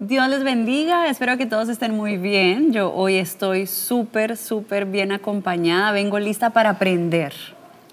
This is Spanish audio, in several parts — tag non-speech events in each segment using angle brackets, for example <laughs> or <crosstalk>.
Dios les bendiga, espero que todos estén muy bien. Yo hoy estoy súper, súper bien acompañada, vengo lista para aprender,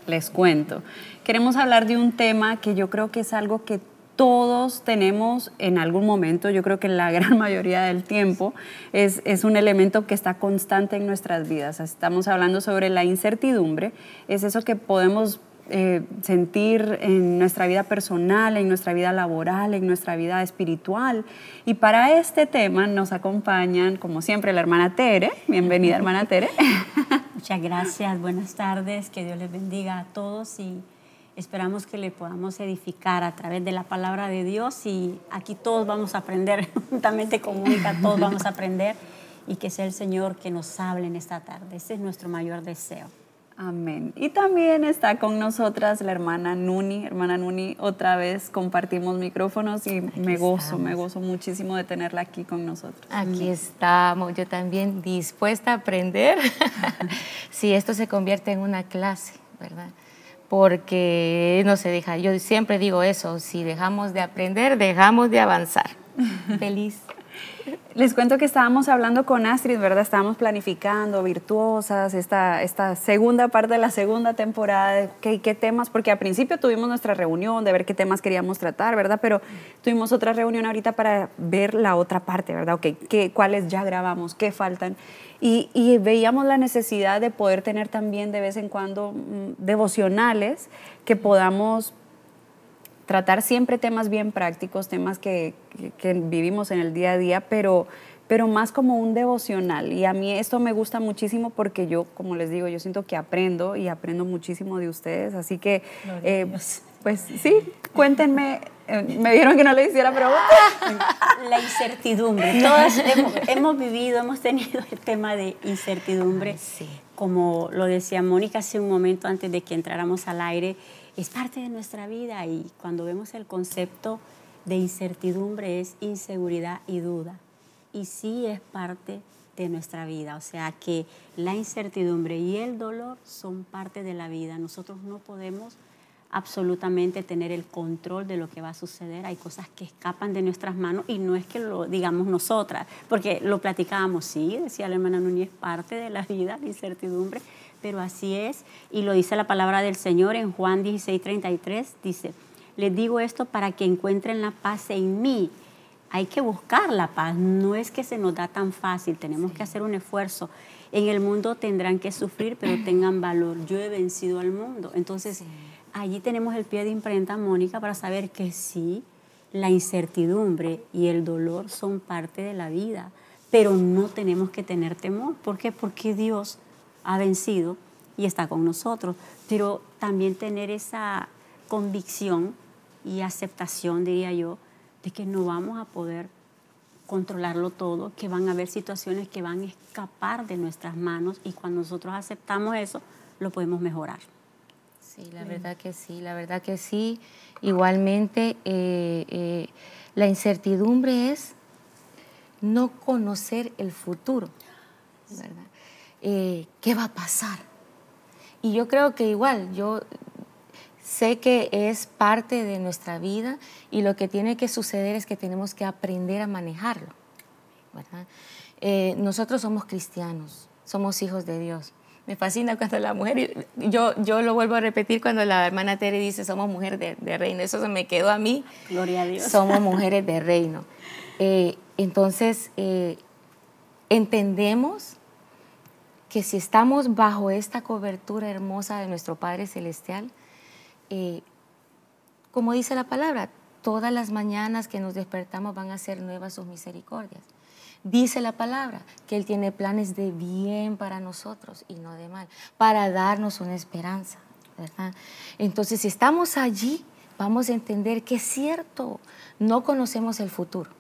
les cuento. Queremos hablar de un tema que yo creo que es algo que todos tenemos en algún momento, yo creo que la <laughs> gran mayoría del tiempo es, es, un elemento que está constante en nuestras vidas. Estamos hablando sobre la incertidumbre, es eso que podemos eh, sentir en nuestra vida personal, en nuestra vida laboral, en nuestra vida espiritual. Y para este tema nos acompañan, como siempre, la hermana Tere. Bienvenida, hermana Tere. <laughs> Muchas gracias, buenas tardes, que Dios les bendiga a todos y esperamos que le podamos edificar a través de la palabra de Dios y aquí todos vamos a aprender, <laughs> juntamente con Mónica, todos vamos a aprender y que sea el Señor que nos hable en esta tarde. Ese es nuestro mayor deseo. Amén. Y también está con nosotras la hermana Nuni. Hermana Nuni, otra vez compartimos micrófonos y me gozo, me gozo muchísimo de tenerla aquí con nosotros. Aquí estamos, yo también dispuesta a aprender <laughs> si esto se convierte en una clase, ¿verdad? Porque no se deja, yo siempre digo eso, si dejamos de aprender, dejamos de avanzar. <laughs> Feliz. Les cuento que estábamos hablando con Astrid, ¿verdad? Estábamos planificando virtuosas, esta, esta segunda parte de la segunda temporada, qué, qué temas, porque al principio tuvimos nuestra reunión de ver qué temas queríamos tratar, ¿verdad? Pero tuvimos otra reunión ahorita para ver la otra parte, ¿verdad? ¿qué, ¿cuáles ya grabamos? ¿Qué faltan? Y, y, veíamos la necesidad de poder tener también de vez en cuando mm, devocionales que podamos tratar siempre temas bien prácticos, temas que, que, vivimos en el día a día, pero, pero más como un devocional. Y a mí esto me gusta muchísimo porque yo, como les digo, yo siento que aprendo y aprendo muchísimo de ustedes. Así que, eh, pues sí, cuéntenme. <laughs> Eh, me vieron que no le hiciera pregunta. <laughs> La incertidumbre. Todos hemos, hemos, vivido, hemos tenido el tema de incertidumbre. sí. Como lo decía Mónica hace un momento antes de que entráramos al aire, es parte de nuestra vida y cuando vemos el concepto de incertidumbre es inseguridad y duda. Y sí es parte de nuestra vida, o sea que la incertidumbre y el dolor son parte de la vida. Nosotros no podemos absolutamente tener el control de lo que va a suceder. Hay cosas que escapan de nuestras manos y no es que lo digamos nosotras, porque lo platicábamos, sí, decía la hermana Núñez, parte de la vida, la incertidumbre, pero así es, y lo dice la palabra del Señor en Juan 16, 33, dice, les digo esto para que encuentren la paz en mí. Hay que buscar la paz, no es que se nos da tan fácil, tenemos que hacer un esfuerzo. En el mundo tendrán que sufrir, pero <clears throat> tengan valor. Yo he vencido al mundo. Entonces, allí tenemos el pie de imprenta, Mónica, para saber que sí, la incertidumbre y el dolor son parte de la vida, pero no tenemos que tener temor. ¿Por qué? Porque Dios ha vencido y está con nosotros, pero también tener esa convicción y aceptación, diría yo, de que no vamos a poder controlarlo todo, que van a haber situaciones que van a escapar de nuestras manos y cuando nosotros aceptamos eso, lo podemos mejorar. Sí, la verdad que sí, la verdad que sí. Igualmente, eh, eh, la incertidumbre es no conocer el futuro, ¿verdad? Eh, ¿qué va a pasar? Y yo creo que igual, yo sé que es parte de nuestra vida y lo que tiene que suceder es que tenemos que aprender a manejarlo. Eh, nosotros somos cristianos, somos hijos de Dios. Me fascina cuando la mujer, yo, yo lo vuelvo a repetir cuando la hermana Tere dice somos mujeres de, reino, eso se me quedó a mí. Gloria a Dios. Somos mujeres de reino. Eh, entonces, entendemos que si estamos bajo esta cobertura hermosa de nuestro Padre Celestial, eh, como dice la palabra, todas las mañanas que nos despertamos van a ser nuevas sus misericordias. Dice la palabra que Él tiene planes de bien para nosotros y no de mal, para darnos una esperanza. Entonces, si estamos allí, vamos a entender que es cierto, no conocemos el futuro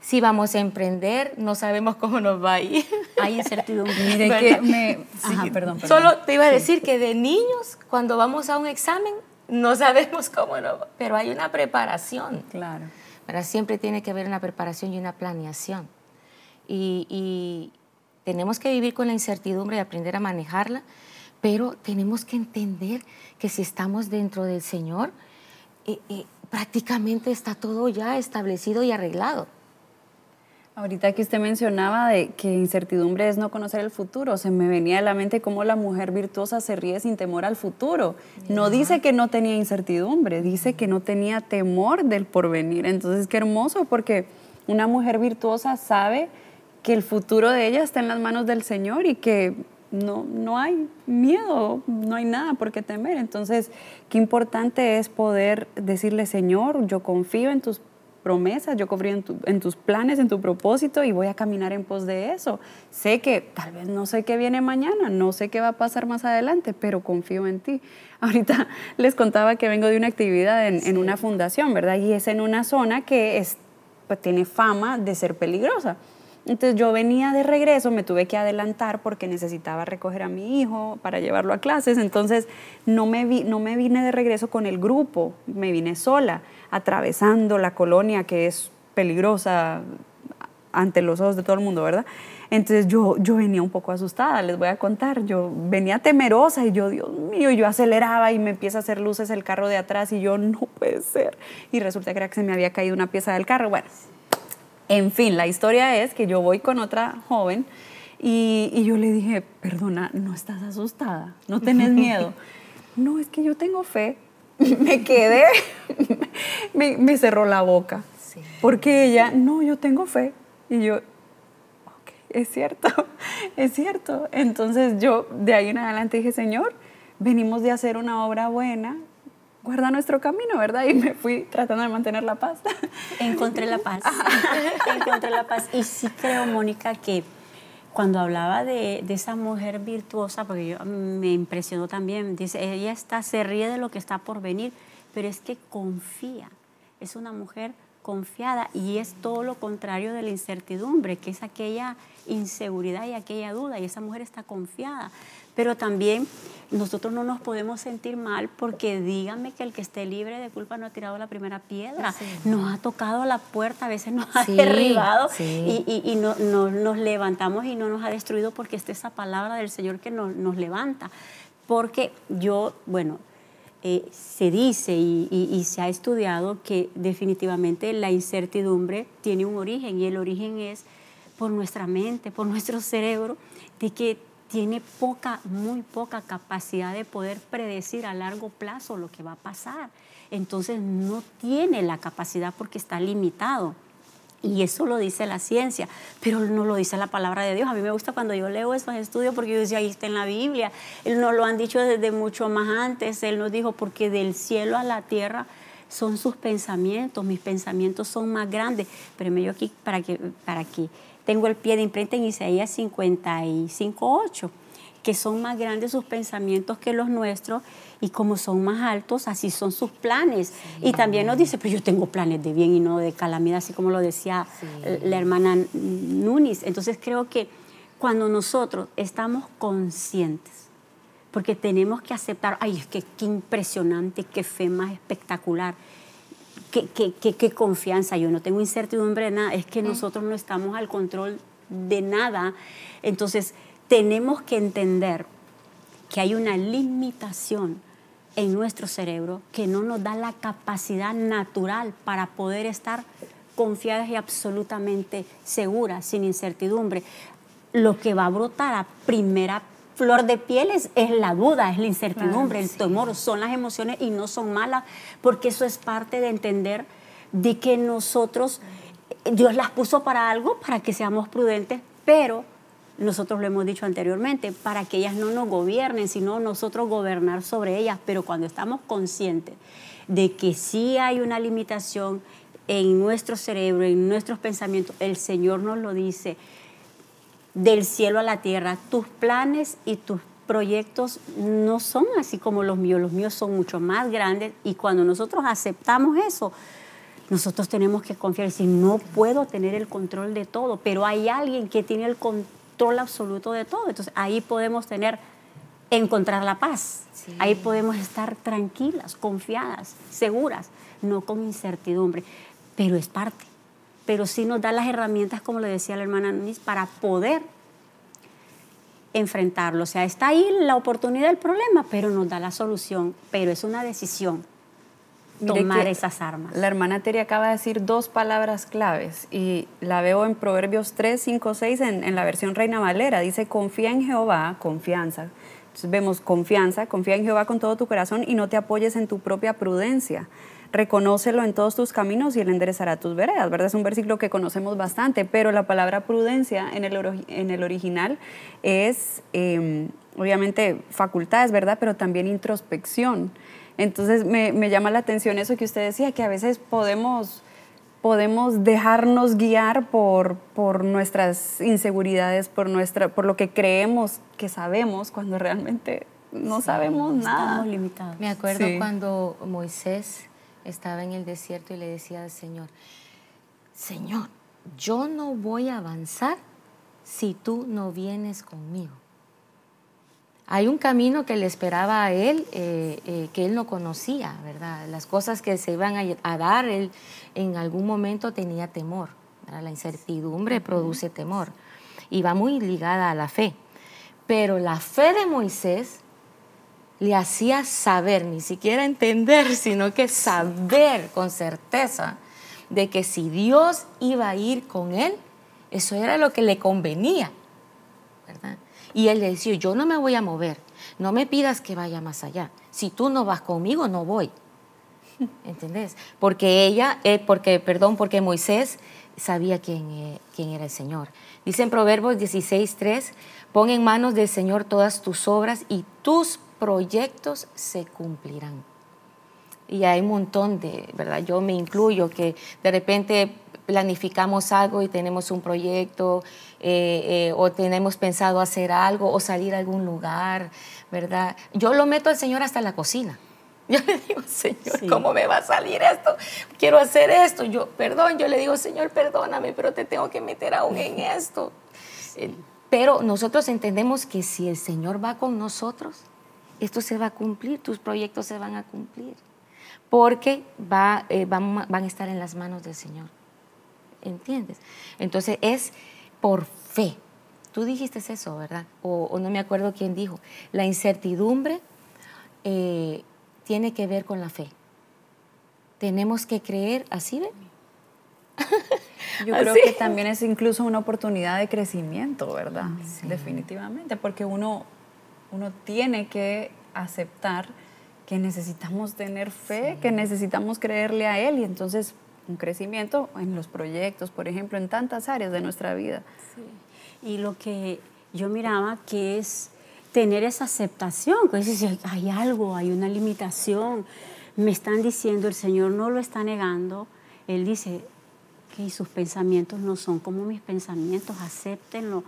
si vamos a emprender, no sabemos cómo nos va a ir. Hay incertidumbre. <laughs> Mire que me... Ajá, perdón, perdón, Solo te iba a decir que de niños, cuando vamos a un examen, no sabemos cómo no, pero hay una preparación. Claro. Pero siempre tiene que haber una preparación y una planeación. Y, y tenemos que vivir con la incertidumbre y aprender a manejarla, pero tenemos que entender que si estamos dentro del Señor, eh, eh, prácticamente está todo ya establecido y arreglado. Ahorita que usted mencionaba de que incertidumbre es no conocer el futuro, se me venía a la mente cómo la mujer virtuosa se ríe sin temor al futuro. No dice que no tenía incertidumbre, dice que no tenía temor del porvenir. Entonces, qué hermoso porque una mujer virtuosa sabe que el futuro de ella está en las manos del Señor y que no, no hay miedo, no hay nada por qué temer. Entonces, qué importante es poder decirle, Señor, yo confío en tus promesas, yo confío en, tus planes, en tu propósito y voy a caminar en pos de eso. Sé que tal vez no sé qué viene mañana, no sé qué va a pasar más adelante, pero confío en ti. <laughs> Ahorita les contaba que vengo de una actividad en, una fundación, ¿verdad? Y es en una zona que es, pues, tiene fama de ser peligrosa. Entonces yo venía de regreso, me tuve que adelantar porque necesitaba recoger a mi hijo para llevarlo a clases, entonces no me, vi, no me vine de regreso con el grupo, me vine sola, atravesando la colonia que es peligrosa ante los ojos de todo el mundo, ¿verdad? Entonces yo, yo venía un poco asustada, les voy a contar, yo venía temerosa y yo, Dios mío, yo aceleraba y me empieza a hacer luces el carro de atrás y yo, no puede ser. Y resulta que era que se me había caído una pieza del carro. Bueno, en fin, la historia es que yo voy con otra joven y, yo le dije, perdona, ¿no estás asustada? ¿No tenés miedo? <laughs> no, es que yo tengo fe. <laughs> me quedé, <laughs> me, cerró la boca. Porque ella, no, yo tengo fe. Y yo, ok, es cierto, es cierto. Entonces yo de ahí en adelante dije, Señor, venimos de hacer una obra buena, guarda nuestro camino, ¿verdad? Y me fui tratando de mantener la paz. <laughs> Encontré la paz. <laughs> Encontré la paz. Y sí creo, Mónica, que cuando hablaba de, de, esa mujer virtuosa, porque yo, me impresionó también, dice, ella está, se ríe de lo que está por venir, pero es que confía. Es una mujer confiada y es todo lo contrario de la incertidumbre, que es aquella inseguridad y aquella duda, y esa mujer está confiada. Pero también nosotros no nos podemos sentir mal porque dígame que el que esté libre de culpa no ha tirado la primera piedra, nos ha tocado la puerta, a veces nos ha derribado y, no, nos levantamos y no nos ha destruido porque esta es esa palabra del Señor que nos, nos levanta. Porque yo, bueno, eh, se dice y, se ha estudiado que definitivamente la incertidumbre tiene un origen y el origen es por nuestra mente, por nuestro cerebro, de que tiene poca, muy poca capacidad de poder predecir a largo plazo lo que va a pasar. Entonces no tiene la capacidad porque está limitado. Y eso lo dice la ciencia, pero no lo dice la palabra de Dios. A mí me gusta cuando yo leo esos estudios porque yo decía, ahí está en la Biblia. Él nos lo han dicho desde mucho más antes. Él nos dijo, porque del cielo a la tierra son sus pensamientos, mis pensamientos son más grandes. Pero me yo aquí para que, para que tengo el pie de imprenta en Isaías 55, 8 que son más grandes sus pensamientos que los nuestros y como son más altos, así son sus planes. Y también nos dice, pero yo tengo planes de bien y no de calamidad, así como lo decía la hermana Nunes. Entonces creo que cuando nosotros estamos conscientes, porque tenemos que aceptar, ay, es que qué impresionante, qué fe más espectacular, qué, qué, qué, qué confianza, yo no tengo incertidumbre de nada, es que nosotros no estamos al control de nada. Entonces, tenemos que entender que hay una limitación en nuestro cerebro que no nos da la capacidad natural para poder estar confiadas y absolutamente seguras, sin incertidumbre. Lo que va a brotar a primera flor de piel es, la duda, es la incertidumbre, el temor, son las emociones y no son malas, porque eso es parte de entender de que nosotros, Dios las puso para algo, para que seamos prudentes, pero nosotros lo hemos dicho anteriormente, para que ellas no nos gobiernen, sino nosotros gobernar sobre ellas. Pero cuando estamos conscientes de que sí hay una limitación en nuestro cerebro, en nuestros pensamientos, el Señor nos lo dice, del cielo a la tierra, tus planes y tus proyectos no son así como los míos, los míos son mucho más grandes y cuando nosotros aceptamos eso, nosotros tenemos que confiar y decir, no puedo tener el control de todo, pero hay alguien que tiene el control absoluto de todo. Entonces ahí podemos tener, encontrar la paz. Ahí podemos estar tranquilas, confiadas, seguras, no con incertidumbre. Pero es parte. Pero sí nos da las herramientas, como le decía la hermana Nunes, para poder enfrentarlo. O sea, está ahí la oportunidad del problema, pero nos da la solución. Pero es una decisión. tomar esas armas. La hermana Terry acaba de decir dos palabras claves y la veo en Proverbios 3, 5, 6 en, en la versión Reina Valera. Dice, confía en Jehová, confianza. Entonces vemos confianza, confía en Jehová con todo tu corazón y no te apoyes en tu propia prudencia. Reconócelo en todos tus caminos y Él enderezará tus veredas, ¿verdad? Es un versículo que conocemos bastante, pero la palabra prudencia en el, en el original es, em, obviamente, facultades, ¿verdad? Pero también introspección. Entonces me, me, llama la atención eso que usted decía, que a veces podemos, podemos dejarnos guiar por, por nuestras inseguridades, por, nuestra, por lo que creemos que sabemos cuando realmente no sabemos nada. Estamos limitados. Me acuerdo sí. cuando Moisés estaba en el desierto y le decía al Señor, Señor, yo no voy a avanzar si tú no vienes conmigo. Hay un camino que le esperaba a él, eh, eh, que él no conocía, ¿verdad? Las cosas que se iban a, a dar, él en algún momento tenía temor. ¿verdad? La incertidumbre produce temor y va muy ligada a la fe. Pero la fe de Moisés le hacía saber, ni siquiera entender, <laughs> sino que saber con certeza de que si Dios iba a ir con él, eso era lo que le convenía, ¿verdad? Y él le decía, yo no me voy a mover, no me pidas que vaya más allá. Si tú no vas conmigo, no voy. <laughs> ¿Entendés? Porque ella, eh, porque, perdón, porque Moisés sabía quién, eh, quién era el Señor. Dice en Proverbios 16.3, pon en manos del Señor todas tus obras y tus proyectos se cumplirán. Y hay un montón de, ¿verdad? Yo me incluyo que de repente planificamos algo y tenemos un proyecto eh, eh, o tenemos pensado hacer algo o salir a algún lugar, ¿verdad? Yo lo meto al Señor hasta la cocina. <laughs> Yo le digo, Señor, sí. ¿cómo me va a salir esto? Quiero hacer esto. Yo, perdón, yo le digo, Señor, perdóname, pero te tengo que meter aún en <laughs> esto. Sí. Pero nosotros entendemos que si el Señor va con nosotros, esto se va a cumplir, tus proyectos se van a cumplir, porque va, eh, van, van a estar en las manos del Señor. ¿Entiendes? Entonces es por fe. Tú dijiste eso, ¿verdad? O, o no me acuerdo quién dijo. La incertidumbre eh, tiene que ver con la fe. Tenemos que creer, ¿así ven? <laughs> Yo creo ¿Así? que también es incluso una oportunidad de crecimiento, ¿verdad? Sí. Definitivamente, porque uno, uno tiene que aceptar que necesitamos tener fe, sí. que necesitamos creerle a Él y entonces un crecimiento en los proyectos, por ejemplo, en tantas áreas de nuestra vida. Sí. Y lo que yo miraba que es tener esa aceptación, que es hay algo, hay una limitación, me están diciendo, el Señor no lo está negando, Él dice que sus pensamientos no son como mis pensamientos, acéptenlo,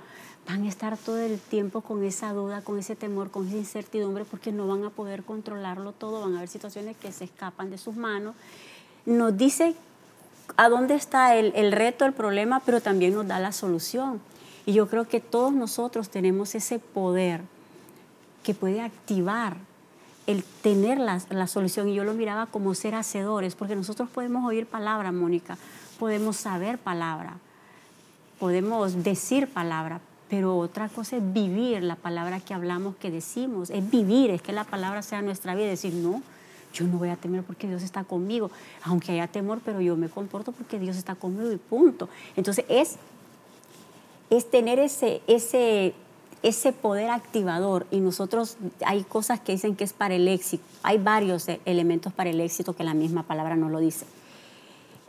van a estar todo el tiempo con esa duda, con ese temor, con esa incertidumbre, porque no van a poder controlarlo todo, van a haber situaciones que se escapan de sus manos. Nos dice a dónde está el, el reto, el problema, pero también nos da la solución. Y yo creo que todos nosotros tenemos ese poder que puede activar el tener la, la, solución. Y yo lo miraba como ser hacedores, porque nosotros podemos oír palabra, Mónica, podemos saber palabra, podemos decir palabra, pero otra cosa es vivir la palabra que hablamos, que decimos, es vivir, es que la palabra sea nuestra vida, decir, no, yo no voy a temer porque Dios está conmigo, aunque haya temor, pero yo me comporto porque Dios está conmigo y punto. Entonces es, es tener ese, ese, ese poder activador. Y nosotros hay cosas que dicen que es para el éxito, hay varios elementos para el éxito que la misma palabra nos lo dice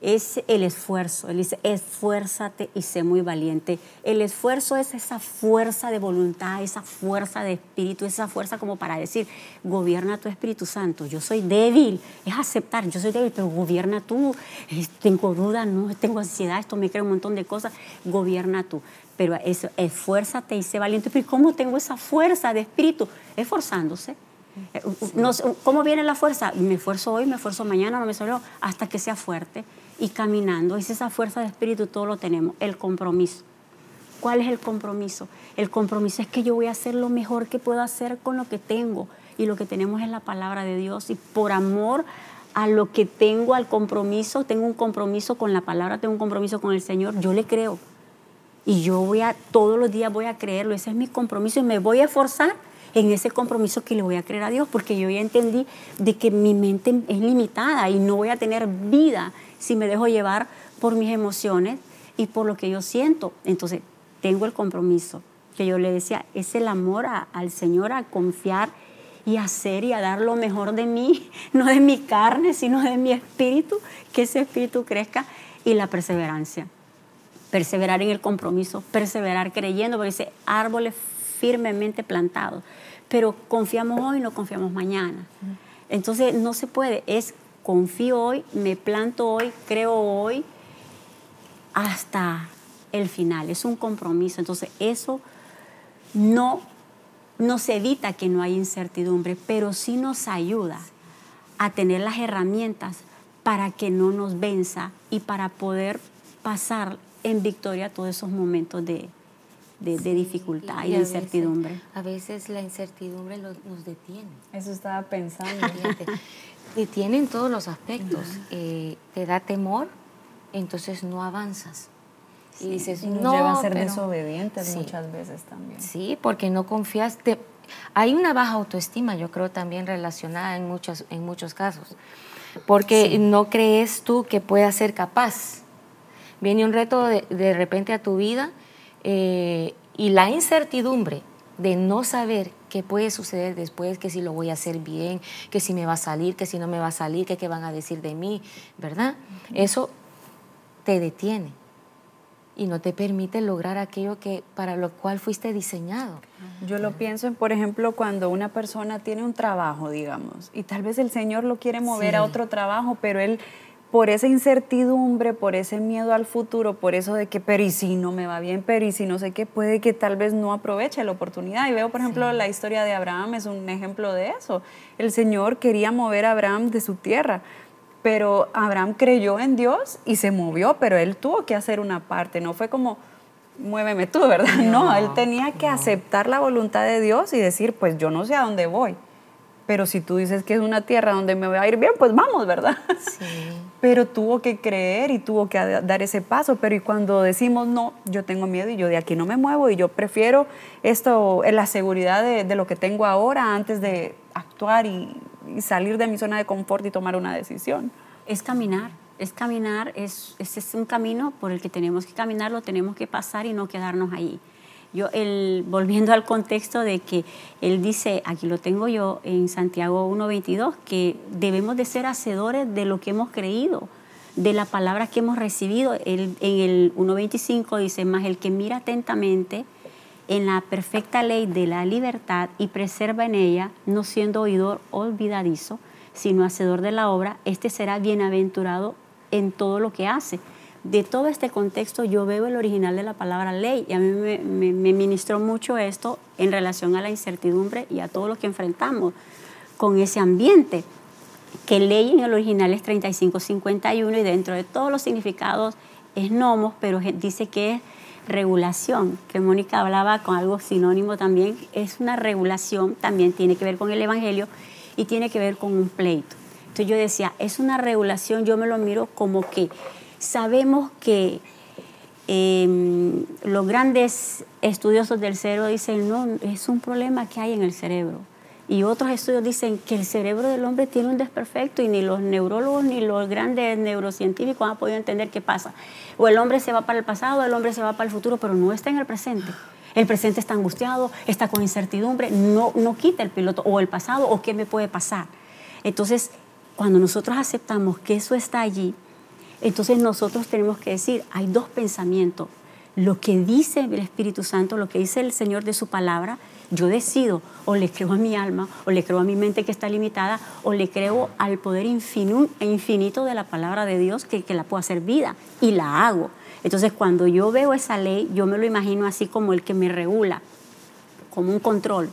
es el esfuerzo. Él dice, esfuérzate y sé muy valiente. El esfuerzo es esa fuerza de voluntad, esa fuerza de espíritu, esa fuerza como para decir, gobierna tu Espíritu Santo. Yo soy débil, es aceptar, yo soy débil, pero gobierna tú. Tengo dudas, no, tengo ansiedad, esto me crea un montón de cosas. Gobierna tú. Pero eso, esfuérzate y sé valiente. Pero ¿cómo tengo esa fuerza de espíritu? Esforzándose. No, ¿Cómo viene la fuerza? Me esfuerzo hoy, me esfuerzo mañana, no me esfuerzo hasta que sea fuerte y caminando. Es esa fuerza de espíritu, todo lo tenemos. El compromiso. ¿Cuál es el compromiso? El compromiso es que yo voy a hacer lo mejor que puedo hacer con lo que tengo. Y lo que tenemos es la palabra de Dios. Y por amor a lo que tengo, al compromiso, tengo un compromiso con la palabra, tengo un compromiso con el Señor, yo le creo. Y yo voy a, todos los días voy a creerlo. Ese es mi compromiso y me voy a esforzar en ese compromiso que le voy a creer a Dios, porque yo ya entendí de que mi mente es limitada y no voy a tener vida si me dejo llevar por mis emociones y por lo que yo siento. Entonces, tengo el compromiso que yo le decía, es el amor al Señor, a confiar y hacer y a dar lo mejor de mí, <laughs> no de mi carne, sino de mi espíritu, que ese espíritu crezca y la perseverancia. Perseverar en el compromiso, perseverar creyendo, porque ese árbol es firmemente plantado. Pero confiamos hoy, no confiamos mañana. Entonces no se puede, es confío hoy, me planto hoy, creo hoy, hasta el final. Es un compromiso. Entonces eso no nos evita que no haya incertidumbre, pero sí nos ayuda a tener las herramientas para que no nos venza y para poder pasar en victoria todos esos momentos de, dificultad y, de incertidumbre. a veces la incertidumbre nos detiene. Eso estaba pensando. detiene en todos los aspectos. Eh, te da temor, entonces no avanzas. Y dices, no. Lleva a ser desobedientes muchas veces también. Sí, porque no confías. hay una baja autoestima, yo creo, también relacionada en muchos, en muchos casos. Porque no crees tú que puedas ser capaz. Viene un reto de, de repente a tu vida eh, y la incertidumbre de no saber qué puede suceder después, que si lo voy a hacer bien, que si me va a salir, que si no me va a salir, que qué van a decir de mí, ¿verdad? Eso te detiene y no te permite lograr aquello que para lo cual fuiste diseñado. Yo lo pienso en, por ejemplo, cuando una persona tiene un trabajo, digamos, y tal vez el Señor lo quiere mover a otro trabajo, pero él por esa incertidumbre, por ese miedo al futuro, por eso de que pero y si no me va bien, pero y si no sé qué, puede que tal vez no aproveche la oportunidad. Y veo, por ejemplo, la historia de Abraham es un ejemplo de eso. El Señor quería mover a Abraham de su tierra, pero Abraham creyó en Dios y se movió, pero él tuvo que hacer una parte, no fue como, muéveme tú, ¿verdad? No, él tenía que aceptar la voluntad de Dios y decir, pues yo no sé a dónde voy. Pero si tú dices que es una tierra donde me voy a ir bien, pues vamos, ¿verdad? Sí. <laughs> Pero tuvo que creer y tuvo que dar ese paso. Pero y cuando decimos, no, yo tengo miedo y yo de aquí no me muevo y yo prefiero esto, la seguridad de, de lo que tengo ahora antes de actuar y, y salir de mi zona de confort y tomar una decisión. Es caminar, es caminar, es, es, un camino por el que tenemos que caminar, lo tenemos que pasar y no quedarnos ahí. Yo, volviendo al contexto de que él dice, aquí lo tengo yo en Santiago 1.22, que debemos de ser hacedores de lo que hemos creído, de la palabra que hemos recibido. en el 1.25 dice, más el que mira atentamente en la perfecta ley de la libertad y preserva en ella, no siendo oidor olvidadizo, sino hacedor de la obra, este será bienaventurado en todo lo que hace. De todo este contexto yo veo el original de la palabra ley y a mí me, me ministró mucho esto en relación a la incertidumbre y a todo lo que enfrentamos con ese ambiente, que ley en el original es 3551 y dentro de todos los significados es nomos, pero dice que es regulación, que Mónica hablaba con algo sinónimo también, es una regulación, también tiene que ver con el Evangelio y tiene que ver con un pleito. Entonces yo decía, es una regulación, yo me lo miro como que sabemos que em, los grandes estudiosos del cerebro dicen, no, es un problema que hay en el cerebro y otros estudios dicen que el cerebro del hombre tiene un desperfecto y ni los neurólogos ni los grandes neurocientíficos han podido entender qué pasa. O el hombre se va para el pasado, el hombre se va para el futuro, pero no está en el presente. El presente está angustiado, está con incertidumbre, no, no quita el piloto o el pasado o qué me puede pasar. Entonces, cuando nosotros aceptamos que eso está allí, entonces nosotros tenemos que decir, hay dos pensamientos. Lo que dice el Espíritu Santo, lo que dice el Señor de su palabra, yo decido, o le creo a mi alma, o le creo a mi mente que está limitada, o le creo al poder infinito de la palabra de Dios que, que la puedo hacer vida, y la hago. Entonces, cuando yo veo esa ley, yo me lo imagino así como el que me regula, como un control.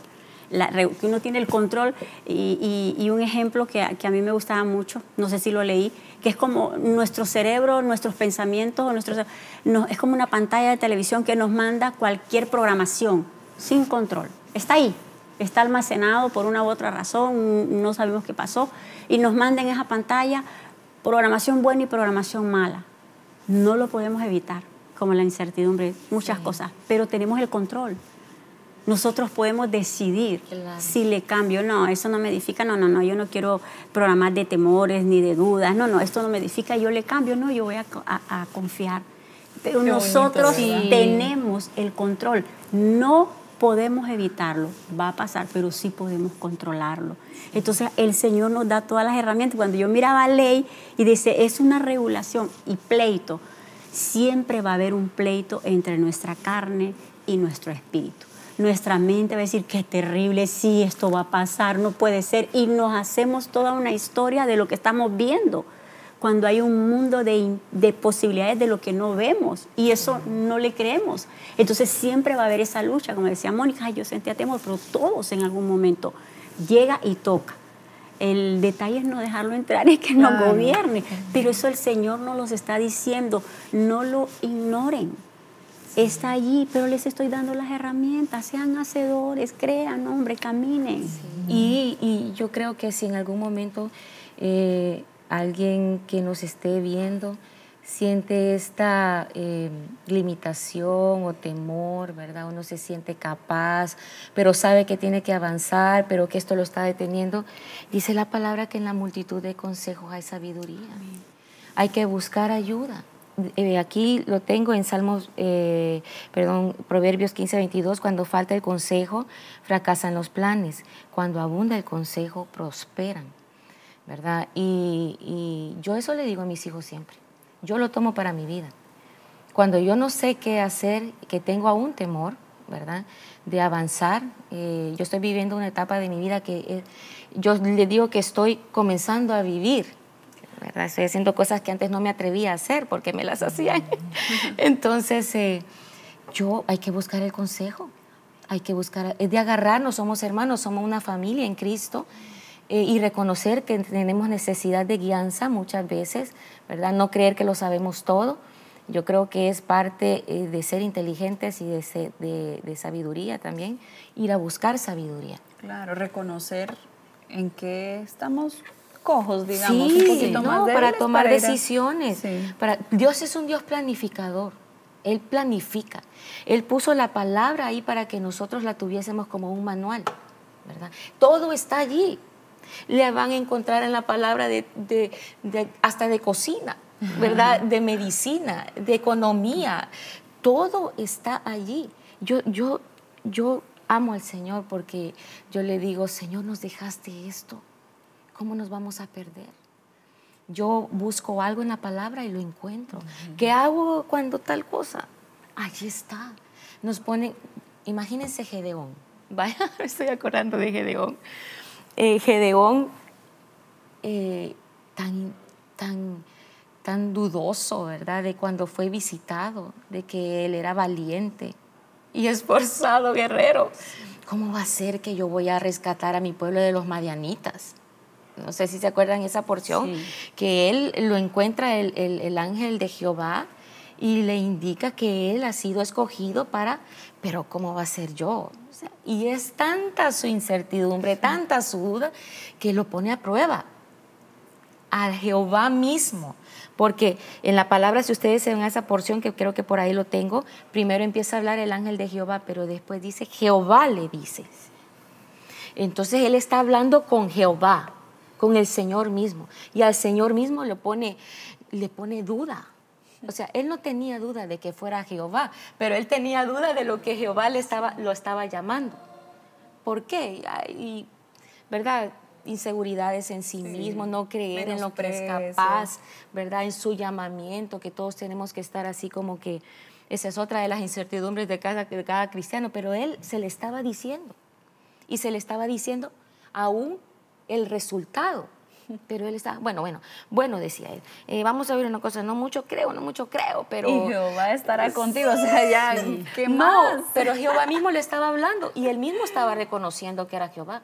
Que uno tiene el control y, un ejemplo que, a mí me gustaba mucho, no sé si lo leí, que es como nuestro cerebro, nuestros pensamientos, nuestros, no, es como una pantalla de televisión que nos manda cualquier programación sin control está ahí, está almacenado por una u otra razón, no sabemos qué pasó, y nos manda en esa pantalla programación buena y programación mala. No lo podemos evitar, como la incertidumbre, muchas cosas, pero tenemos el control. Nosotros podemos decidir si le cambio, no, eso no me edifica, no, no, no, yo no quiero programas de temores ni de dudas, no, no, esto no me edifica, yo le cambio, no, yo voy a, confiar. Pero nosotros tenemos el control, no podemos evitarlo, va a pasar, pero sí podemos controlarlo. Entonces el Señor nos da todas las herramientas. Cuando yo miraba ley y dice, es una regulación y pleito, siempre va a haber un pleito entre nuestra carne y nuestro espíritu nuestra mente va a decir, qué terrible, sí, esto va a pasar, no puede ser. Y nos hacemos toda una historia de lo que estamos viendo, cuando hay un mundo de, posibilidades de lo que no vemos. Y eso no le creemos. Entonces siempre va a haber esa lucha, como decía Mónica, yo sentía temor, pero todos en algún momento llega y toca. El detalle es no dejarlo entrar, <laughs> es que no gobierne. Pero eso el Señor nos los está diciendo, no lo ignoren está allí, pero les estoy dando las herramientas, sean hacedores, crean, hombre, caminen. Y, yo creo que si en algún momento eh, alguien que nos esté viendo siente esta eh, limitación o temor, ¿verdad? Uno se siente capaz, pero sabe que tiene que avanzar, pero que esto lo está deteniendo. Dice la palabra que en la multitud de consejos hay sabiduría. Hay que buscar ayuda. Eh, aquí lo tengo en Salmos, eh, perdón, Proverbios 15, 22, cuando falta el consejo, fracasan los planes, cuando abunda el consejo, prosperan, ¿verdad? Y, yo eso le digo a mis hijos siempre, yo lo tomo para mi vida. Cuando yo no sé qué hacer, que tengo aún temor, ¿verdad? De avanzar, eh, yo estoy viviendo una etapa de mi vida que yo le digo que estoy comenzando a vivir, Estoy haciendo cosas que antes no me atrevía a hacer porque me las hacían. <laughs> Entonces, eh, yo hay que buscar el consejo, hay que buscar, es de agarrarnos, somos hermanos, somos una familia en Cristo. Eh, y reconocer que tenemos necesidad de guianza muchas veces, ¿verdad? No creer que lo sabemos todo. Yo creo que es parte eh, de ser inteligentes y de, de, de sabiduría también, ir a buscar sabiduría. Claro, reconocer en qué estamos cojos, digamos, un poquito más para tomar decisiones. Para, Dios es un Dios planificador. Él planifica. Él puso la palabra ahí para que nosotros la tuviésemos como un manual, ¿verdad? Todo está allí. Le van a encontrar en la palabra de, hasta de cocina, ¿verdad? De medicina, de economía. Todo está allí. Yo, yo, yo amo al Señor porque yo le digo, Señor, nos dejaste esto ¿cómo nos vamos a perder? Yo busco algo en la palabra y lo encuentro. ¿Qué hago cuando tal cosa? Allí está. Nos pone, imagínense Gedeón. <laughs> Vaya, me estoy acordando de Gedeón. Eh, Gedeón, eh, tan, tan, tan dudoso, ¿verdad? De cuando fue visitado, de que él era valiente y esforzado guerrero. ¿Cómo va a ser que yo voy a rescatar a mi pueblo de los madianitas? No sé si se acuerdan esa porción, que él lo encuentra el, ángel de Jehová y le indica que él ha sido escogido para, pero ¿cómo va a ser yo? y es tanta su incertidumbre, tanta su duda, que lo pone a prueba a Jehová mismo. Porque en la palabra, si ustedes ven esa porción, que creo que por ahí lo tengo, primero empieza a hablar el ángel de Jehová, pero después dice, Jehová le dice. Entonces él está hablando con Jehová con el Señor mismo. Y al Señor mismo le pone, le pone duda. O sea, él no tenía duda de que fuera Jehová, pero él tenía duda de lo que Jehová le estaba, lo estaba llamando. ¿Por qué? Y, ¿Verdad? Inseguridades en sí, mismo, no creer en lo que es capaz, ¿verdad? En su llamamiento, que todos tenemos que estar así como que esa es otra de las incertidumbres de cada, de cada cristiano, pero él se le estaba diciendo, y se le estaba diciendo aún el resultado. Pero él está, bueno, bueno, bueno, decía él. Eh, vamos a ver una cosa, no mucho creo, no mucho creo, pero. Y Jehová estará contigo, o sea, ya, ¿qué más? pero Jehová mismo le estaba hablando y él mismo estaba reconociendo que era Jehová.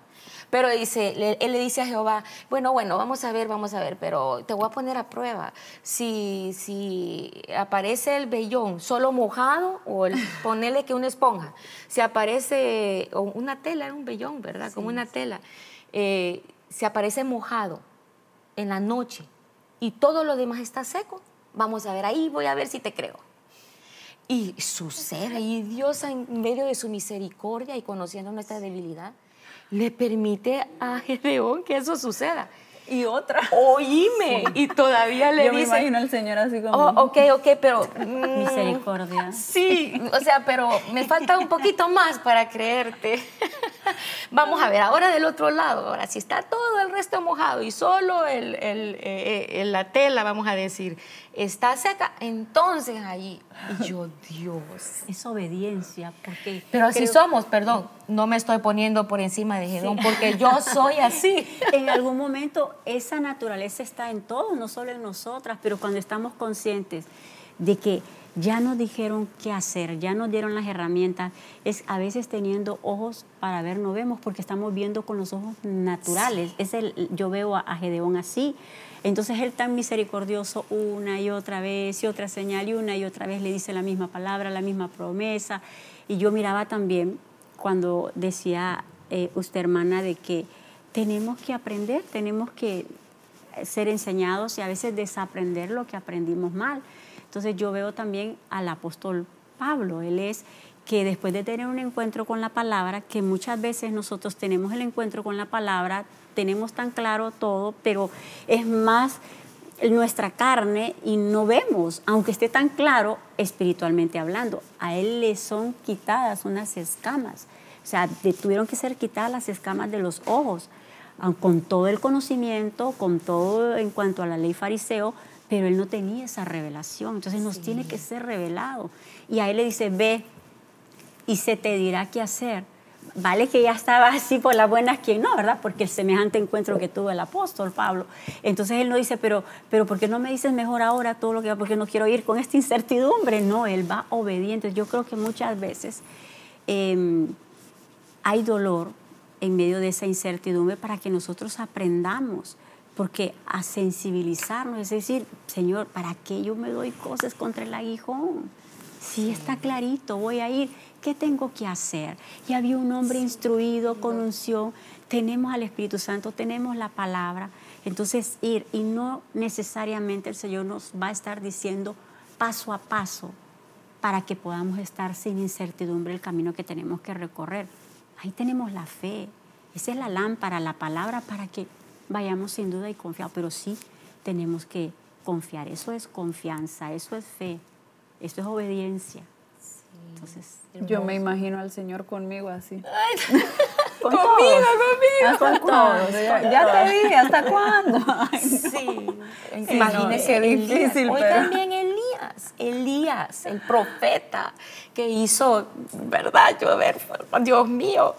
Pero dice, él le dice a Jehová, bueno, bueno, vamos a ver, vamos a ver, pero te voy a poner a prueba. Si, si aparece el vellón solo mojado o el, <laughs> ponerle que una esponja, si aparece una tela, un vellón, ¿verdad? Como una tela. Eh, se aparece mojado en la noche y todo lo demás está seco, vamos a ver, ahí voy a ver si te creo. Y sucede, y Dios en medio de su misericordia y conociendo nuestra debilidad, le permite a Gedeón que eso suceda. Y otra. Oíme. Y todavía le Yo dice. me imagino al Señor así como. Oh, ok, ok, pero. <laughs> mm, Misericordia. Sí, o sea, pero me falta un poquito más para creerte. <laughs> Vamos a ver, ahora del otro lado, ahora si está todo el resto mojado y solo el, el, eh, eh, la tela, vamos a decir, está seca, entonces allí, y yo, Dios. <laughs> Es obediencia, porque... Pero así creo- somos, perdón, no me estoy poniendo por encima de Gedón, porque yo soy <laughs> así. En algún momento esa naturaleza está en todos, no solo en nosotras, pero cuando estamos conscientes de que ya nos dijeron qué hacer, ya nos dieron las herramientas, es a veces teniendo ojos para ver no vemos porque estamos viendo con los ojos naturales. Es el, yo veo a, a Gedeón así. Entonces él tan misericordioso una y otra vez y otra señal y una y otra vez le dice la misma palabra, la misma promesa. Y yo miraba también cuando decía eh, usted hermana de que tenemos que aprender, tenemos que ser enseñados y a veces desaprender lo que aprendimos mal. Entonces yo veo también al apóstol Pablo, él es que después de tener un encuentro con la palabra, que muchas veces nosotros tenemos el encuentro con la palabra, tenemos tan claro todo, pero es más nuestra carne y no vemos, aunque esté tan claro espiritualmente hablando. A él le son quitadas unas escamas, o sea, tuvieron que ser quitadas las escamas de los ojos, con todo el conocimiento, con todo en cuanto a la ley fariseo, pero él no tenía esa revelación, entonces nos tiene que ser revelado. Y a él le dice, ve y se te dirá qué hacer. Vale que ya estaba así por las buenas, quien no, ¿verdad? Porque el semejante encuentro que tuvo el apóstol Pablo. Entonces él no dice, pero, pero ¿por qué no me dices mejor ahora todo lo que va? Porque no quiero ir con esta incertidumbre. No, él va obediente. Yo creo que muchas veces eh, hay dolor en medio de esa incertidumbre para que nosotros aprendamos, porque a sensibilizarnos, es decir, Señor, ¿para qué yo me doy cosas contra el aguijón? Si está clarito, voy a ir, ¿qué tengo que hacer? Y había un hombre instruido con unción, tenemos al Espíritu Santo, tenemos la palabra, entonces ir y no necesariamente el Señor nos va a estar diciendo paso a paso para que podamos estar sin incertidumbre el camino que tenemos que recorrer. Ahí tenemos la fe. Esa es la lámpara, la palabra para que vayamos sin duda y confiados. Pero sí tenemos que confiar. Eso es confianza, eso es fe, eso es obediencia. Entonces, Yo me imagino al Señor conmigo así. <laughs> con Conmigo, todos. conmigo. Hasta con todos. Ya, con ya te dije, ¿hasta cuándo? <laughs> Ay, no. Sí. Imagínese no, difícil, Hoy pero- también Elías, Elías, el profeta que hizo, ¿verdad? Yo, a ver, Dios mío.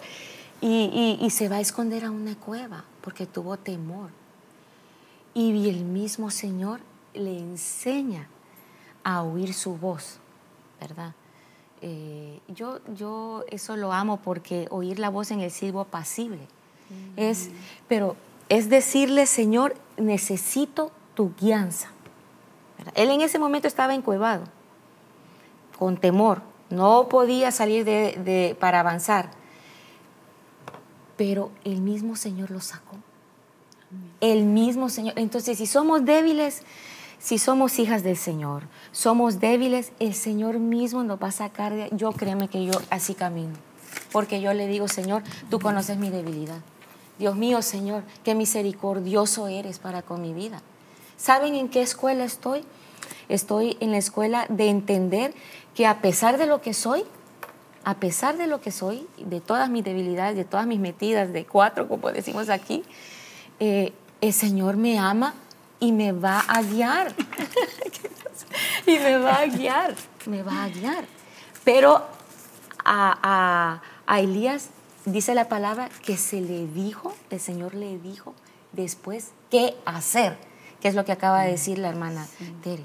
Y, y- y se va a esconder a una cueva porque tuvo temor. Y el mismo Señor le enseña a oír su voz, ¿verdad? Eh, yo, yo eso lo amo porque oír la voz en el silbo apacible es, pero es decirle, Señor, necesito tu guianza. ¿verdad? Él en ese momento estaba encuevado, con temor, no podía salir de, de- para avanzar, pero el mismo Señor lo sacó. El mismo Señor. Entonces, si somos débiles, si somos hijas del Señor, somos débiles, el Señor mismo nos va a sacar de... Yo créeme que yo así camino. Porque yo le digo, Señor, tú conoces mi debilidad. Dios mío, Señor, qué misericordioso eres para con mi vida. ¿Saben en qué escuela estoy? Estoy en la escuela de entender que a pesar de lo que soy, a pesar de lo que soy, de todas mis debilidades, de todas mis metidas, de cuatro, como decimos aquí, eh, el Señor me ama y me va a guiar. <laughs> y me va a guiar, me va a guiar. Pero a, a- a Elías dice la palabra que se le dijo, el Señor le dijo después qué hacer, que es lo que acaba de decir la hermana Tere.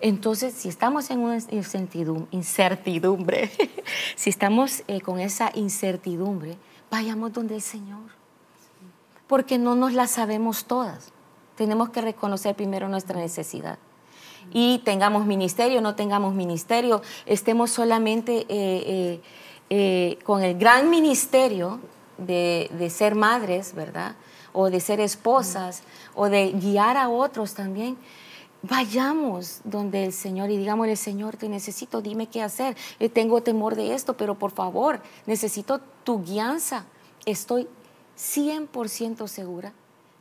Entonces, si estamos en una incertidum- incertidumbre, <laughs> si estamos eh, con esa incertidumbre, vayamos donde el Señor porque no nos las sabemos todas. Tenemos que reconocer primero nuestra necesidad. Y tengamos ministerio, no tengamos ministerio, estemos solamente eh, eh, con el gran ministerio de ser madres, ¿verdad? O de ser esposas, o de guiar a otros también. Vayamos donde el Señor y digámosle, Señor, te necesito, dime qué hacer. Eh, tengo temor de esto, pero por favor, necesito tu guianza. Estoy 100% segura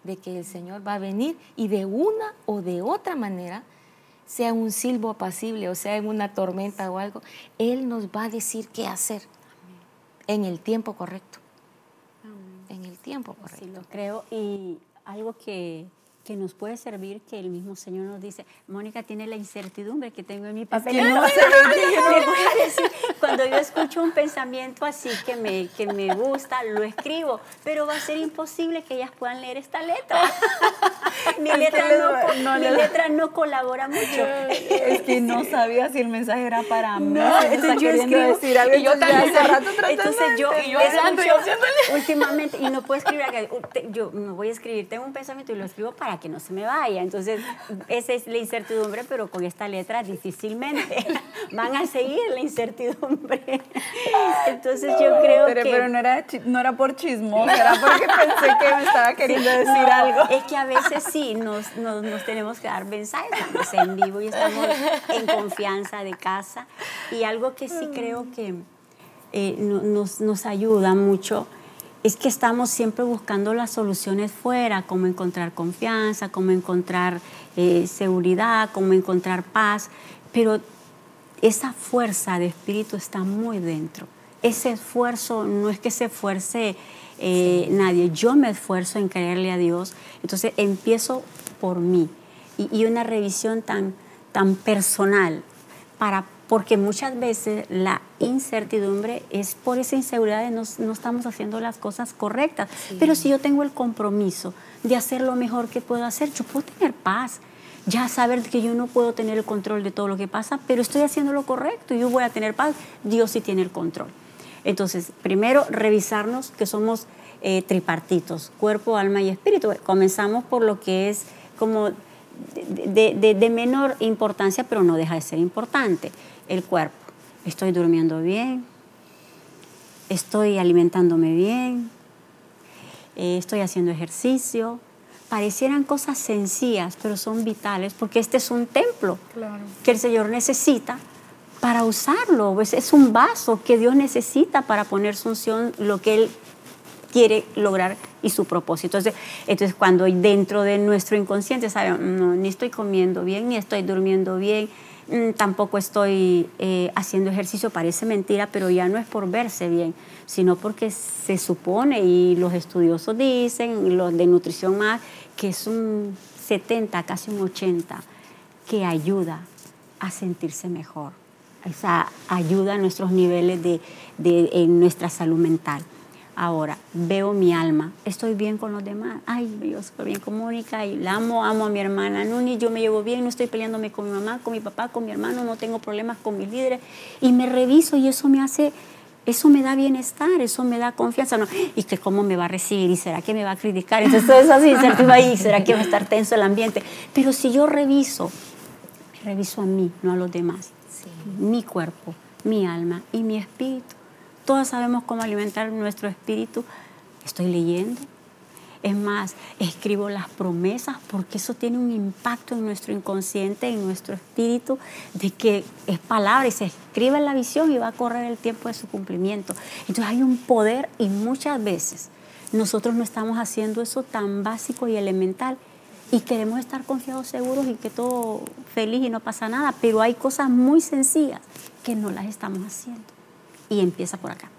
de que el Señor va a venir y de una o de otra manera, sea un silbo apacible o sea en una tormenta o algo, Él nos va a decir qué hacer en el tiempo correcto. En el tiempo correcto. Sí, lo creo. Y algo que que nos puede servir que el mismo Señor nos dice, Mónica tiene la incertidumbre que tengo en mi papel. no <laughs> sé <laughs> cuando yo escucho un pensamiento así que me, que me gusta, lo escribo, pero va a ser imposible que ellas puedan leer esta letra. <laughs> mi, letra no, mi letra no colabora mucho. Es que no sabía si el mensaje era para mí. entonces yo escribo, decir algo. Y yo también hace rato Entonces yo, y yo hablando últimamente, y no puedo escribir yo me voy a escribir, tengo un pensamiento y lo escribo para que no se me vaya. Entonces, esa es la incertidumbre, pero con esta letra difícilmente <laughs> van a seguir la incertidumbre. Entonces, yo creo que... Pero no era, no era por chismoso, era porque <laughs> pensé que me estaba queriendo decir algo. Es que a veces sí, nos, nos, tenemos que dar mensajes, estamos en vivo y estamos en confianza de casa. Y algo que sí creo que eh, nos, nos ayuda mucho es que estamos siempre buscando las soluciones fuera, cómo encontrar confianza, cómo encontrar eh, seguridad, cómo encontrar paz, pero esa fuerza de espíritu está muy dentro. Ese esfuerzo no es que se esfuerce eh, nadie, yo me esfuerzo en creerle a Dios, entonces empiezo por mí. Y, y una revisión tan, tan personal para porque muchas veces la incertidumbre es por esa inseguridad de no, no estamos haciendo las cosas correctas. Pero si yo tengo el compromiso de hacer lo mejor que puedo hacer, yo puedo tener paz. Ya saber que yo no puedo tener el control de todo lo que pasa, pero estoy haciendo lo correcto y yo voy a tener paz. Dios sí tiene el control. Entonces, primero, revisarnos que somos eh, tripartitos, cuerpo, alma y espíritu. Comenzamos por lo que es como de, de, menor importancia, pero no deja de ser importante el cuerpo. Estoy durmiendo bien, estoy alimentándome bien, eh, estoy haciendo ejercicio. Parecieran cosas sencillas, pero son vitales porque este es un templo que el Señor necesita para usarlo. Pues es un vaso que Dios necesita para poner su unción, lo que Él quiere lograr y su propósito. Entonces, entonces cuando dentro de nuestro inconsciente sabemos, no, ni estoy comiendo bien, ni estoy durmiendo bien, Mm, tampoco estoy eh, haciendo ejercicio, parece mentira, pero ya no es por verse bien, sino porque se supone, y los estudiosos dicen, los de nutrición más, que es un 70, casi un 80, que ayuda a sentirse mejor. Esa ayuda a nuestros niveles de, nuestra salud mental. Ahora, veo mi alma, estoy bien con los demás. Ay, yo estoy bien con Mónica y la amo, amo a mi hermana Nuni, yo me llevo bien, no estoy peleándome con mi mamá, con mi papá, con mi hermano, no tengo problemas con mis líderes. Y me reviso y eso me hace, eso me da bienestar, eso me da confianza. No, y que cómo me va a recibir y será que me va a criticar. Entonces todo eso así, ahí, será que va a estar tenso el ambiente. Pero si yo reviso, me reviso a mí, no a los demás. Mi cuerpo, mi alma y mi espíritu Todas sabemos cómo alimentar nuestro espíritu. Estoy leyendo. Es más, escribo las promesas porque eso tiene un impacto en nuestro inconsciente, en nuestro espíritu, de que es palabra y se escribe en la visión y va a correr el tiempo de su cumplimiento. Entonces hay un poder y muchas veces nosotros no estamos haciendo eso tan básico y elemental y queremos estar confiados, seguros y que todo feliz y no pasa nada, pero hay cosas muy sencillas que no las estamos haciendo y empieza por acá.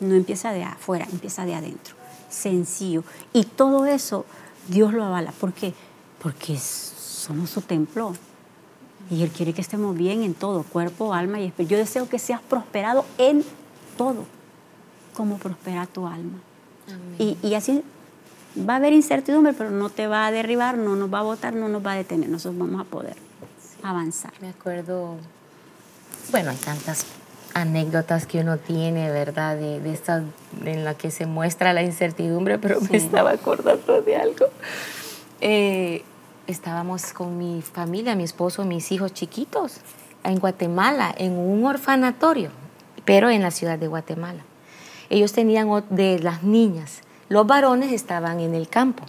No empieza de afuera, empieza de adentro. Sencillo. Y todo eso Dios lo avala. ¿Por qué? Porque somos su templo. Y Él quiere que estemos bien en todo, cuerpo, alma y espíritu. Yo deseo que seas prosperado en todo, como prospera tu alma. Y, y, así va a haber incertidumbre, pero no te va a derribar, no nos va a botar, no nos va a detener. Nosotros vamos a poder avanzar. Me acuerdo, bueno, hay tantas anécdotas que uno tiene, ¿verdad? De, de esta, en la que se muestra la incertidumbre, pero me estaba acordando de algo. Eh, estábamos con mi familia, mi esposo, mis hijos chiquitos, en Guatemala, en un orfanatorio, pero en la ciudad de Guatemala. Ellos tenían de las niñas, los varones estaban en el campo,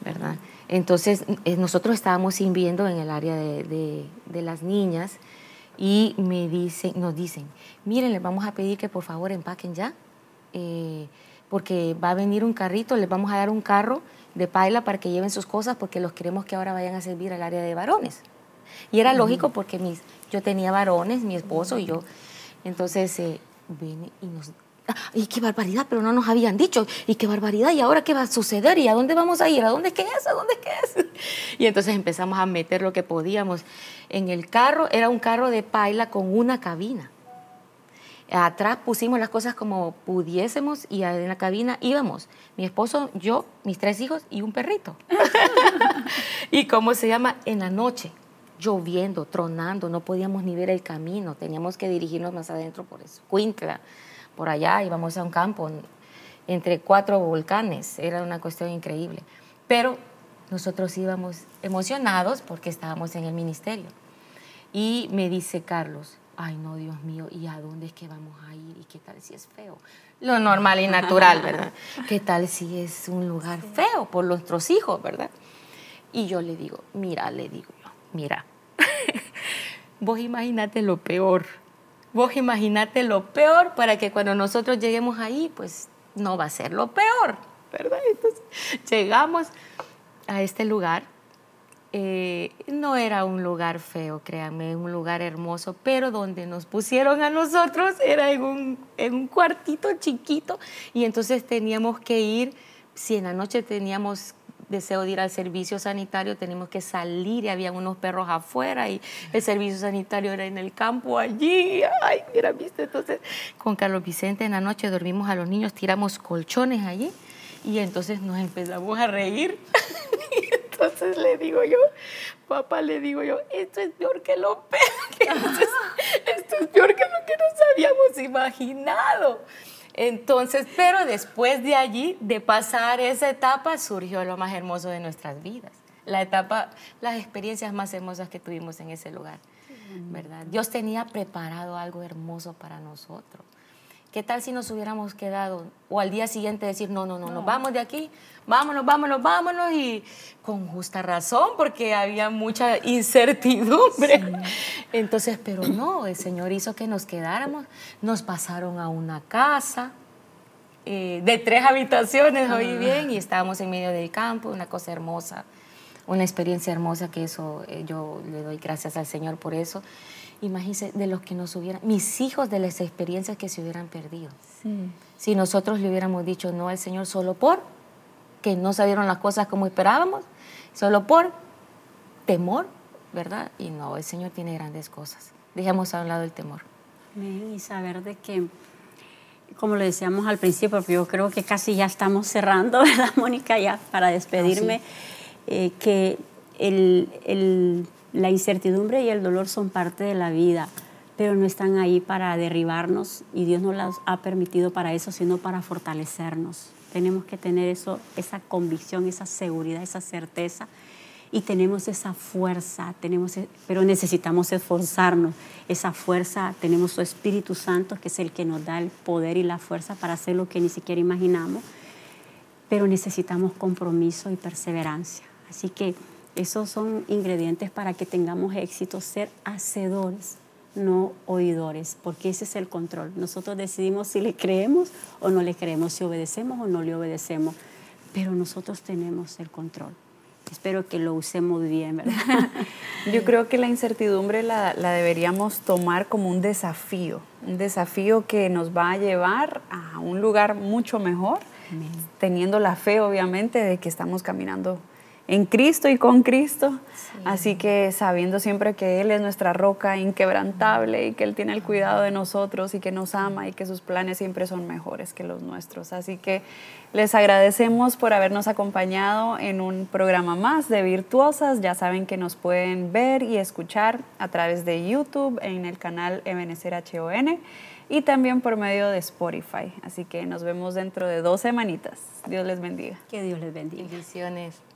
¿verdad? Entonces, eh, nosotros estábamos viviendo en el área de, las niñas y me dicen, nos dicen, miren, les vamos a pedir que por favor empaquen ya, eh, porque va a venir un carrito, les vamos a dar un carro de paila para que lleven sus cosas porque los queremos que ahora vayan a servir al área de varones. Y era lógico porque mis, yo tenía varones, mi esposo y yo. Entonces eh, viene y nos y qué barbaridad, pero no nos habían dicho, y qué barbaridad, y ahora qué va a suceder, y a dónde vamos a ir, a dónde es que es, a dónde es que es. <laughs> Y entonces empezamos a meter lo que podíamos. En el carro era un carro de paila con una cabina. Atrás pusimos las cosas como pudiésemos y en la cabina íbamos. Mi esposo, yo, mis tres hijos y un perrito. <laughs> y cómo se llama, en la noche, lloviendo, tronando, no podíamos ni ver el camino, teníamos que dirigirnos más adentro por eso. Cuintla por allá, íbamos a un campo entre cuatro volcanes, era una cuestión increíble. Pero nosotros íbamos emocionados porque estábamos en el ministerio. Y me dice Carlos, ay no, Dios mío, ¿y a dónde es que vamos a ir? ¿Y qué tal si es feo? Lo normal y natural, ¿verdad? <laughs> ¿Qué tal si es un lugar feo por nuestros hijos, ¿verdad? Y yo le digo, mira, le digo yo, mira, <laughs> vos imagínate lo peor Vos imaginate lo peor para que cuando nosotros lleguemos ahí, pues no va a ser lo peor, ¿verdad? Entonces llegamos a este lugar. Eh, no era un lugar feo, créanme, un lugar hermoso, pero donde nos pusieron a nosotros era en un, en un cuartito chiquito y entonces teníamos que ir, si en la noche teníamos deseo de ir al servicio sanitario, tenemos que salir y había unos perros afuera y el servicio sanitario era en el campo allí. Ay, mira, viste. Entonces, con Carlos Vicente en la noche dormimos a los niños, tiramos colchones allí y entonces nos empezamos a reír. <laughs> y entonces le digo yo, papá, le digo yo, esto es peor que lo peor. <laughs> esto es peor que lo que nos habíamos imaginado. Entonces, pero después de allí, de pasar esa etapa, surgió lo más hermoso de nuestras vidas. La etapa, las experiencias más hermosas que tuvimos en ese lugar, ¿verdad? Dios tenía preparado algo hermoso para nosotros. ¿Qué tal si nos hubiéramos quedado o al día siguiente decir, no, no, no, nos vamos de aquí, vámonos, vámonos, vámonos y con justa razón porque había mucha incertidumbre. Entonces, pero no, el Señor hizo que nos quedáramos, nos pasaron a una casa eh, de tres habitaciones, oí ah. bien, y estábamos en medio del campo, una cosa hermosa, una experiencia hermosa que eso, eh, yo le doy gracias al Señor por eso imagínense, de los que nos hubieran, mis hijos de las experiencias que se hubieran perdido. Si nosotros le hubiéramos dicho no al Señor solo por que no salieron las cosas como esperábamos, solo por temor, ¿verdad? Y no, el Señor tiene grandes cosas. Dejemos a un lado el temor. Y saber de que, como le decíamos al principio, yo creo que casi ya estamos cerrando, <laughs> ¿verdad, Mónica? Ya para despedirme, ah, eh, que el, el la incertidumbre y el dolor son parte de la vida, pero no están ahí para derribarnos y Dios no las ha permitido para eso, sino para fortalecernos. Tenemos que tener eso, esa convicción, esa seguridad, esa certeza y tenemos esa fuerza, tenemos, e, pero necesitamos esforzarnos. Esa fuerza, tenemos su Espíritu Santo, que es el que nos da el poder y la fuerza para hacer lo que ni siquiera imaginamos, pero necesitamos compromiso y perseverancia. Así que esos son ingredientes para que tengamos éxito, ser hacedores, no oidores, porque ese es el control. Nosotros decidimos si le creemos o no le creemos, si obedecemos o no le obedecemos, pero nosotros tenemos el control. Espero que lo usemos bien, ¿verdad? <laughs> Yo creo que la incertidumbre la, deberíamos tomar como un desafío, un desafío que nos va a llevar a un lugar mucho mejor, teniendo la fe, obviamente, de que estamos caminando en Cristo y con Cristo. Así que sabiendo siempre que Él es nuestra roca inquebrantable y que Él tiene el cuidado de nosotros y que nos ama y que sus planes siempre son mejores que los nuestros. Así que les agradecemos por habernos acompañado en un programa más de Virtuosas. Ya saben que nos pueden ver y escuchar a través de YouTube en el canal Ebenezer HON y también por medio de Spotify. Así que nos vemos dentro de dos semanitas. Dios les bendiga. Que Dios les bendiga. Bendiciones.